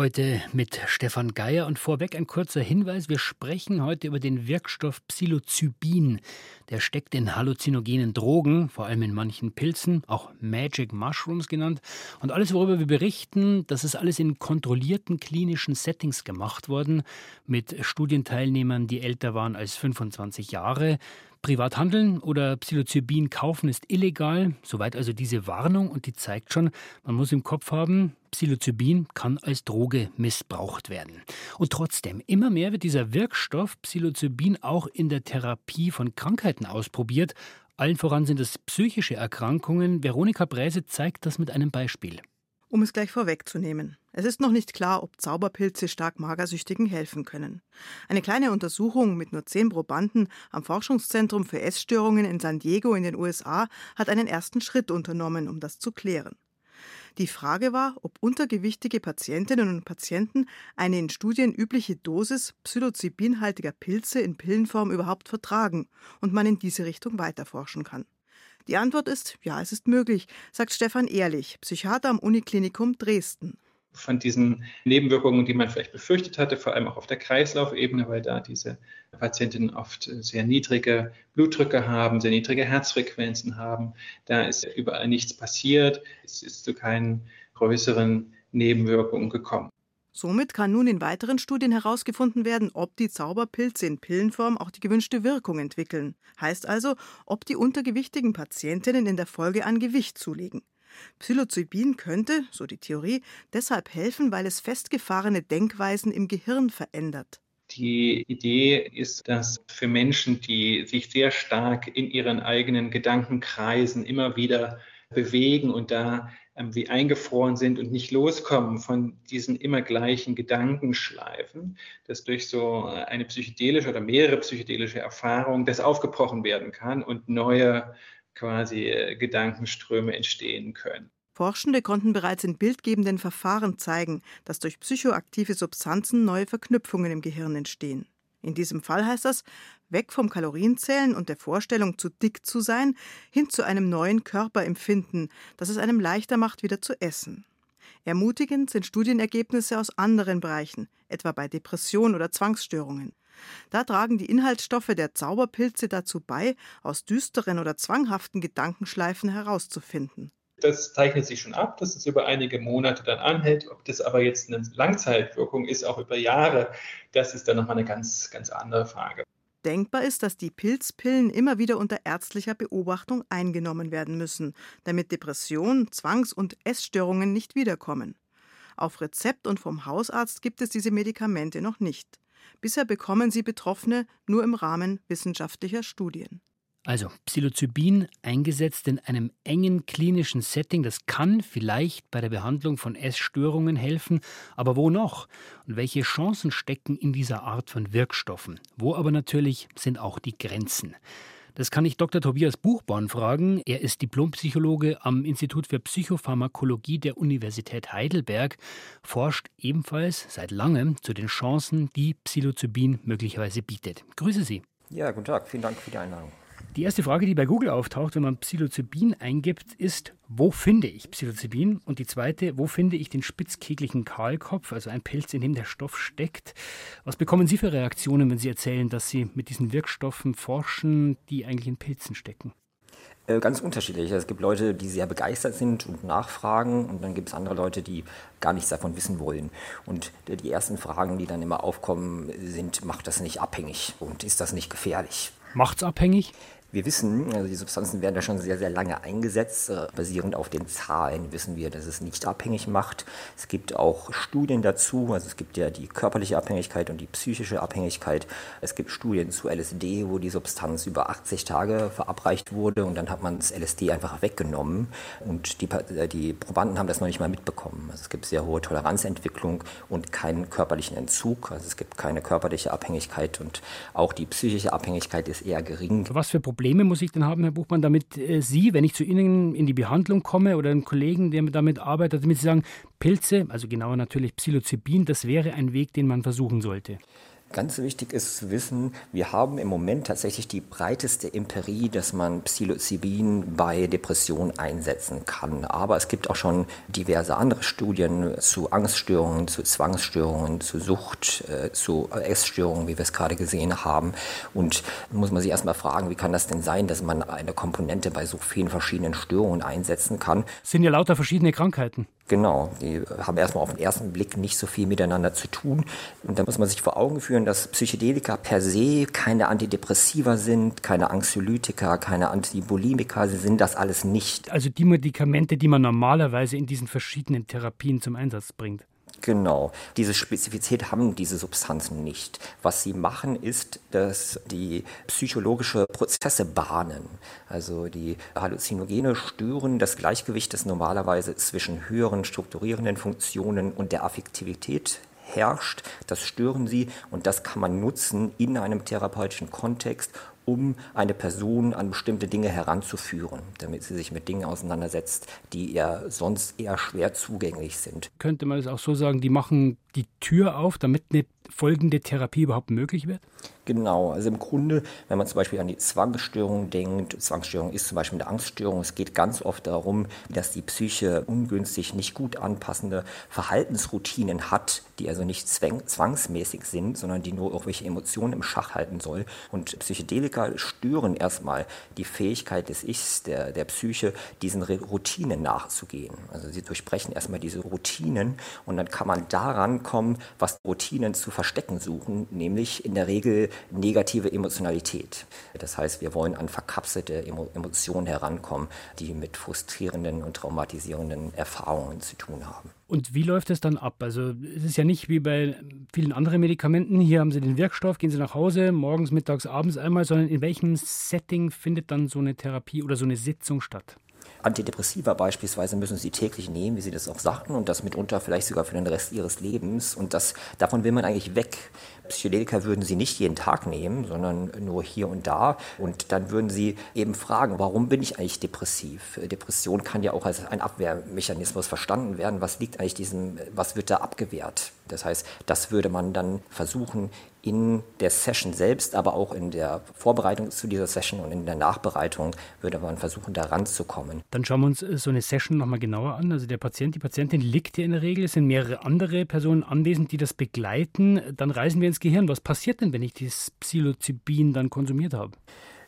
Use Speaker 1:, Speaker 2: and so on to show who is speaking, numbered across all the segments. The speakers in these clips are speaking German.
Speaker 1: Heute mit Stefan Geier und vorweg ein kurzer Hinweis. Wir sprechen heute über den Wirkstoff Psilocybin. Der steckt in halluzinogenen Drogen, vor allem in manchen Pilzen, auch Magic Mushrooms genannt. Und alles, worüber wir berichten, das ist alles in kontrollierten klinischen Settings gemacht worden, mit Studienteilnehmern, die älter waren als 25 Jahre. Privat handeln oder Psilocybin kaufen ist illegal, soweit also diese Warnung und die zeigt schon, man muss im Kopf haben, Psilocybin kann als Droge missbraucht werden. Und trotzdem, immer mehr wird dieser Wirkstoff Psilocybin auch in der Therapie von Krankheiten ausprobiert. Allen voran sind es psychische Erkrankungen. Veronika Bräse zeigt das mit einem Beispiel.
Speaker 2: Um es gleich vorwegzunehmen. Es ist noch nicht klar, ob Zauberpilze stark Magersüchtigen helfen können. Eine kleine Untersuchung mit nur zehn Probanden am Forschungszentrum für Essstörungen in San Diego in den USA hat einen ersten Schritt unternommen, um das zu klären. Die Frage war, ob untergewichtige Patientinnen und Patienten eine in Studien übliche Dosis psilocybinhaltiger Pilze in Pillenform überhaupt vertragen und man in diese Richtung weiterforschen kann. Die Antwort ist, ja, es ist möglich, sagt Stefan Ehrlich, Psychiater am Uniklinikum Dresden
Speaker 3: von diesen Nebenwirkungen, die man vielleicht befürchtet hatte, vor allem auch auf der Kreislaufebene, weil da diese Patientinnen oft sehr niedrige Blutdrücke haben, sehr niedrige Herzfrequenzen haben. Da ist überall nichts passiert. Es ist zu keinen größeren Nebenwirkungen gekommen.
Speaker 2: Somit kann nun in weiteren Studien herausgefunden werden, ob die Zauberpilze in Pillenform auch die gewünschte Wirkung entwickeln. Heißt also, ob die untergewichtigen Patientinnen in der Folge an Gewicht zulegen. Psilocybin könnte, so die Theorie, deshalb helfen, weil es festgefahrene Denkweisen im Gehirn verändert.
Speaker 3: Die Idee ist, dass für Menschen, die sich sehr stark in ihren eigenen Gedankenkreisen immer wieder bewegen und da wie eingefroren sind und nicht loskommen von diesen immer gleichen Gedankenschleifen, dass durch so eine psychedelische oder mehrere psychedelische Erfahrungen das aufgebrochen werden kann und neue quasi äh, Gedankenströme entstehen können.
Speaker 2: Forschende konnten bereits in bildgebenden Verfahren zeigen, dass durch psychoaktive Substanzen neue Verknüpfungen im Gehirn entstehen. In diesem Fall heißt das, weg vom Kalorienzählen und der Vorstellung, zu dick zu sein, hin zu einem neuen Körperempfinden, das es einem leichter macht, wieder zu essen. Ermutigend sind Studienergebnisse aus anderen Bereichen, etwa bei Depression oder Zwangsstörungen. Da tragen die Inhaltsstoffe der Zauberpilze dazu bei, aus düsteren oder zwanghaften Gedankenschleifen herauszufinden.
Speaker 3: Das zeichnet sich schon ab, dass es über einige Monate dann anhält. Ob das aber jetzt eine Langzeitwirkung ist, auch über Jahre, das ist dann nochmal eine ganz, ganz andere Frage.
Speaker 2: Denkbar ist, dass die Pilzpillen immer wieder unter ärztlicher Beobachtung eingenommen werden müssen, damit Depressionen, Zwangs- und Essstörungen nicht wiederkommen. Auf Rezept und vom Hausarzt gibt es diese Medikamente noch nicht. Bisher bekommen sie Betroffene nur im Rahmen wissenschaftlicher Studien.
Speaker 1: Also Psilocybin eingesetzt in einem engen klinischen Setting, das kann vielleicht bei der Behandlung von Essstörungen helfen, aber wo noch? Und welche Chancen stecken in dieser Art von Wirkstoffen? Wo aber natürlich sind auch die Grenzen? Das kann ich Dr. Tobias Buchborn fragen. Er ist Diplompsychologe am Institut für Psychopharmakologie der Universität Heidelberg, forscht ebenfalls seit langem zu den Chancen, die Psilocybin möglicherweise bietet. Grüße Sie.
Speaker 4: Ja, guten Tag. Vielen Dank für die Einladung.
Speaker 1: Die erste Frage, die bei Google auftaucht, wenn man Psilocybin eingibt, ist, wo finde ich Psilocybin? Und die zweite, wo finde ich den spitzkeglichen Kahlkopf, also ein Pilz, in dem der Stoff steckt? Was bekommen Sie für Reaktionen, wenn Sie erzählen, dass Sie mit diesen Wirkstoffen forschen, die eigentlich in Pilzen stecken?
Speaker 4: Äh, ganz unterschiedlich. Es gibt Leute, die sehr begeistert sind und nachfragen und dann gibt es andere Leute, die gar nichts davon wissen wollen. Und die ersten Fragen, die dann immer aufkommen, sind, macht das nicht abhängig und ist das nicht gefährlich?
Speaker 1: Macht's abhängig?
Speaker 4: Wir wissen, also die Substanzen werden da schon sehr, sehr lange eingesetzt. Äh, basierend auf den Zahlen wissen wir, dass es nicht abhängig macht. Es gibt auch Studien dazu. Also es gibt ja die körperliche Abhängigkeit und die psychische Abhängigkeit. Es gibt Studien zu LSD, wo die Substanz über 80 Tage verabreicht wurde und dann hat man das LSD einfach weggenommen. Und die, äh, die Probanden haben das noch nicht mal mitbekommen. Also es gibt sehr hohe Toleranzentwicklung und keinen körperlichen Entzug. Also es gibt keine körperliche Abhängigkeit und auch die psychische Abhängigkeit ist eher gering.
Speaker 1: Was für Probleme muss ich denn haben, Herr Buchmann, damit äh, Sie, wenn ich zu Ihnen in die Behandlung komme oder einen Kollegen, der damit arbeitet, damit Sie sagen, Pilze, also genauer natürlich Psilocybin, das wäre ein Weg, den man versuchen sollte?
Speaker 4: Ganz wichtig ist zu wissen, wir haben im Moment tatsächlich die breiteste Empirie, dass man Psilocybin bei Depressionen einsetzen kann. Aber es gibt auch schon diverse andere Studien zu Angststörungen, zu Zwangsstörungen, zu Sucht, äh, zu Essstörungen, wie wir es gerade gesehen haben. Und muss man sich erstmal fragen, wie kann das denn sein, dass man eine Komponente bei so vielen verschiedenen Störungen einsetzen kann?
Speaker 1: Das sind ja lauter verschiedene Krankheiten.
Speaker 4: Genau, die haben erstmal auf den ersten Blick nicht so viel miteinander zu tun. Und da muss man sich vor Augen führen, dass Psychedelika per se keine Antidepressiva sind, keine Anxiolytika, keine Antibulimika, sie sind das alles nicht.
Speaker 1: Also die Medikamente, die man normalerweise in diesen verschiedenen Therapien zum Einsatz bringt.
Speaker 4: Genau. Diese Spezifität haben diese Substanzen nicht. Was sie machen, ist, dass die psychologische Prozesse bahnen. Also die Halluzinogene stören das Gleichgewicht, das normalerweise zwischen höheren strukturierenden Funktionen und der Affektivität herrscht. Das stören sie und das kann man nutzen in einem therapeutischen Kontext, um eine Person an bestimmte Dinge heranzuführen, damit sie sich mit Dingen auseinandersetzt, die ihr sonst eher schwer zugänglich sind.
Speaker 1: Könnte man es auch so sagen, die machen die Tür auf, damit eine folgende Therapie überhaupt möglich wird?
Speaker 4: Genau, also im Grunde, wenn man zum Beispiel an die Zwangsstörung denkt, Zwangsstörung ist zum Beispiel eine Angststörung, es geht ganz oft darum, dass die Psyche ungünstig, nicht gut anpassende Verhaltensroutinen hat, die also nicht zwangsmäßig sind, sondern die nur irgendwelche Emotionen im Schach halten soll. Und Psychedelika stören erstmal die Fähigkeit des Ichs, der, der Psyche, diesen Routinen nachzugehen. Also sie durchbrechen erstmal diese Routinen und dann kann man daran kommen, was Routinen zu verstecken suchen, nämlich in der Regel negative Emotionalität. Das heißt, wir wollen an verkapselte Emotionen herankommen, die mit frustrierenden und traumatisierenden Erfahrungen zu tun haben.
Speaker 1: Und wie läuft es dann ab? Also es ist ja nicht wie bei vielen anderen Medikamenten. Hier haben Sie den Wirkstoff, gehen Sie nach Hause, morgens, mittags, abends einmal, sondern in welchem Setting findet dann so eine Therapie oder so eine Sitzung statt?
Speaker 4: Antidepressiva beispielsweise müssen sie täglich nehmen, wie sie das auch sagten, und das mitunter vielleicht sogar für den Rest ihres Lebens. Und das, davon will man eigentlich weg. Psychedelika würden sie nicht jeden Tag nehmen, sondern nur hier und da. Und dann würden sie eben fragen, warum bin ich eigentlich depressiv? Depression kann ja auch als ein Abwehrmechanismus verstanden werden. Was liegt eigentlich diesem, was wird da abgewehrt? Das heißt, das würde man dann versuchen, in der Session selbst, aber auch in der Vorbereitung zu dieser Session und in der Nachbereitung würde man versuchen, da ranzukommen.
Speaker 1: Dann schauen wir uns äh, so eine Session nochmal genauer an. Also der Patient, die Patientin liegt hier in der Regel, es sind mehrere andere Personen anwesend, die das begleiten. Dann reisen wir ins Gehirn. Was passiert denn, wenn ich dieses Psilocybin dann konsumiert habe?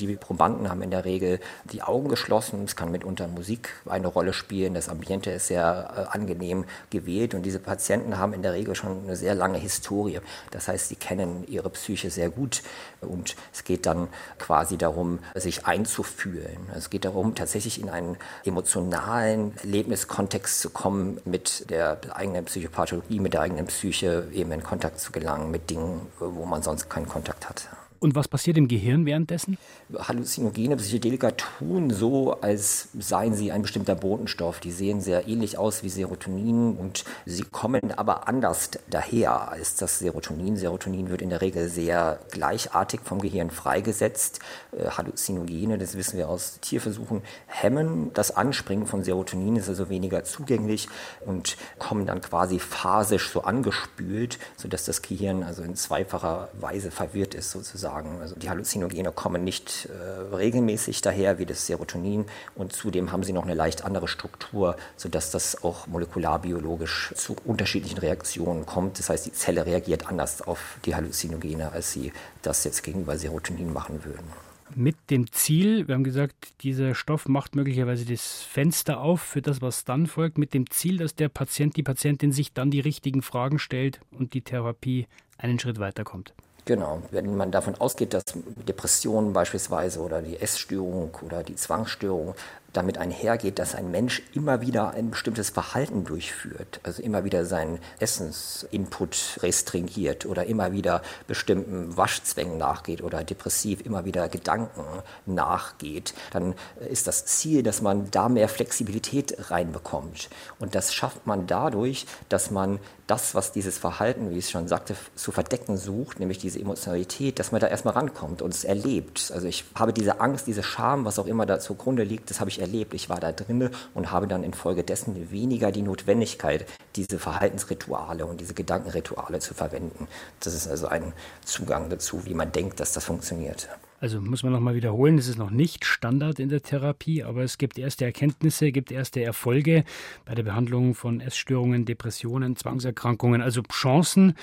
Speaker 4: Die Probanden haben in der Regel die Augen geschlossen. Es kann mitunter Musik eine Rolle spielen. Das Ambiente ist sehr äh, angenehm gewählt und diese Patienten haben in der Regel schon eine sehr lange Historie. Das heißt, sie kennen ihre Psyche sehr gut und es geht dann quasi darum, sich einzufühlen. Es geht darum, tatsächlich in einen emotionalen Erlebniskontext zu kommen, mit der eigenen Psychopathologie, mit der eigenen Psyche eben in Kontakt zu gelangen, mit Dingen, wo man sonst keinen Kontakt hat.
Speaker 1: Und was passiert im Gehirn währenddessen?
Speaker 4: Halluzinogene Psychedelika tun so, als seien sie ein bestimmter Botenstoff. Die sehen sehr ähnlich aus wie Serotonin und sie kommen aber anders daher als das Serotonin. Serotonin wird in der Regel sehr gleichartig vom Gehirn freigesetzt. Äh, Halluzinogene, das wissen wir aus Tierversuchen, hemmen das Anspringen von Serotonin, ist also weniger zugänglich und kommen dann quasi phasisch so angespült, sodass das Gehirn also in zweifacher Weise verwirrt ist sozusagen sagen. Also die Halluzinogene kommen nicht äh, regelmäßig daher wie das Serotonin und zudem haben sie noch eine leicht andere Struktur, sodass das auch molekularbiologisch zu unterschiedlichen Reaktionen kommt. Das heißt, die Zelle reagiert anders auf die Halluzinogene, als sie das jetzt gegenüber Serotonin machen würden.
Speaker 1: Mit dem Ziel, wir haben gesagt, dieser Stoff macht möglicherweise das Fenster auf für das, was dann folgt, mit dem Ziel, dass der Patient, die Patientin sich dann die richtigen Fragen stellt und die Therapie einen Schritt weiterkommt.
Speaker 4: Genau, wenn man davon ausgeht, dass Depressionen beispielsweise oder die Essstörung oder die Zwangsstörung damit einhergeht, dass ein Mensch immer wieder ein bestimmtes Verhalten durchführt, also immer wieder seinen Essensinput restringiert oder immer wieder bestimmten Waschzwängen nachgeht oder depressiv immer wieder Gedanken nachgeht, dann ist das Ziel, dass man da mehr Flexibilität reinbekommt. Und das schafft man dadurch, dass man das, was dieses Verhalten, wie ich es schon sagte, zu verdecken sucht, nämlich diese Emotionalität, dass man da erstmal rankommt und es erlebt. Also ich habe diese Angst, diese Scham, was auch immer da zugrunde liegt, das habe ich erlebt. Ich war da drinne und habe dann infolgedessen weniger die Notwendigkeit, diese Verhaltensrituale und diese Gedankenrituale zu verwenden. Das ist also ein Zugang dazu, wie man denkt, dass das funktioniert.
Speaker 1: Also muss man nochmal wiederholen, es ist noch nicht Standard in der Therapie, aber es gibt erste Erkenntnisse, gibt erste Erfolge bei der Behandlung von Essstörungen, Depressionen, Zwangserkrankungen, also Chancen.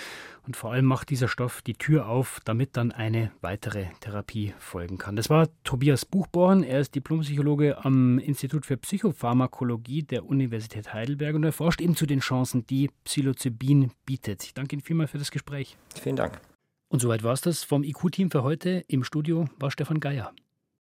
Speaker 1: Und vor allem macht dieser Stoff die Tür auf, damit dann eine weitere Therapie folgen kann. Das war Tobias Buchborn. Er ist Diplompsychologe am Institut für Psychopharmakologie der Universität Heidelberg und er forscht eben zu den Chancen, die Psilocybin bietet. Ich danke Ihnen vielmal für das Gespräch.
Speaker 4: Vielen Dank.
Speaker 1: Und soweit war es das vom IQ-Team für heute. Im Studio war Stefan Geier.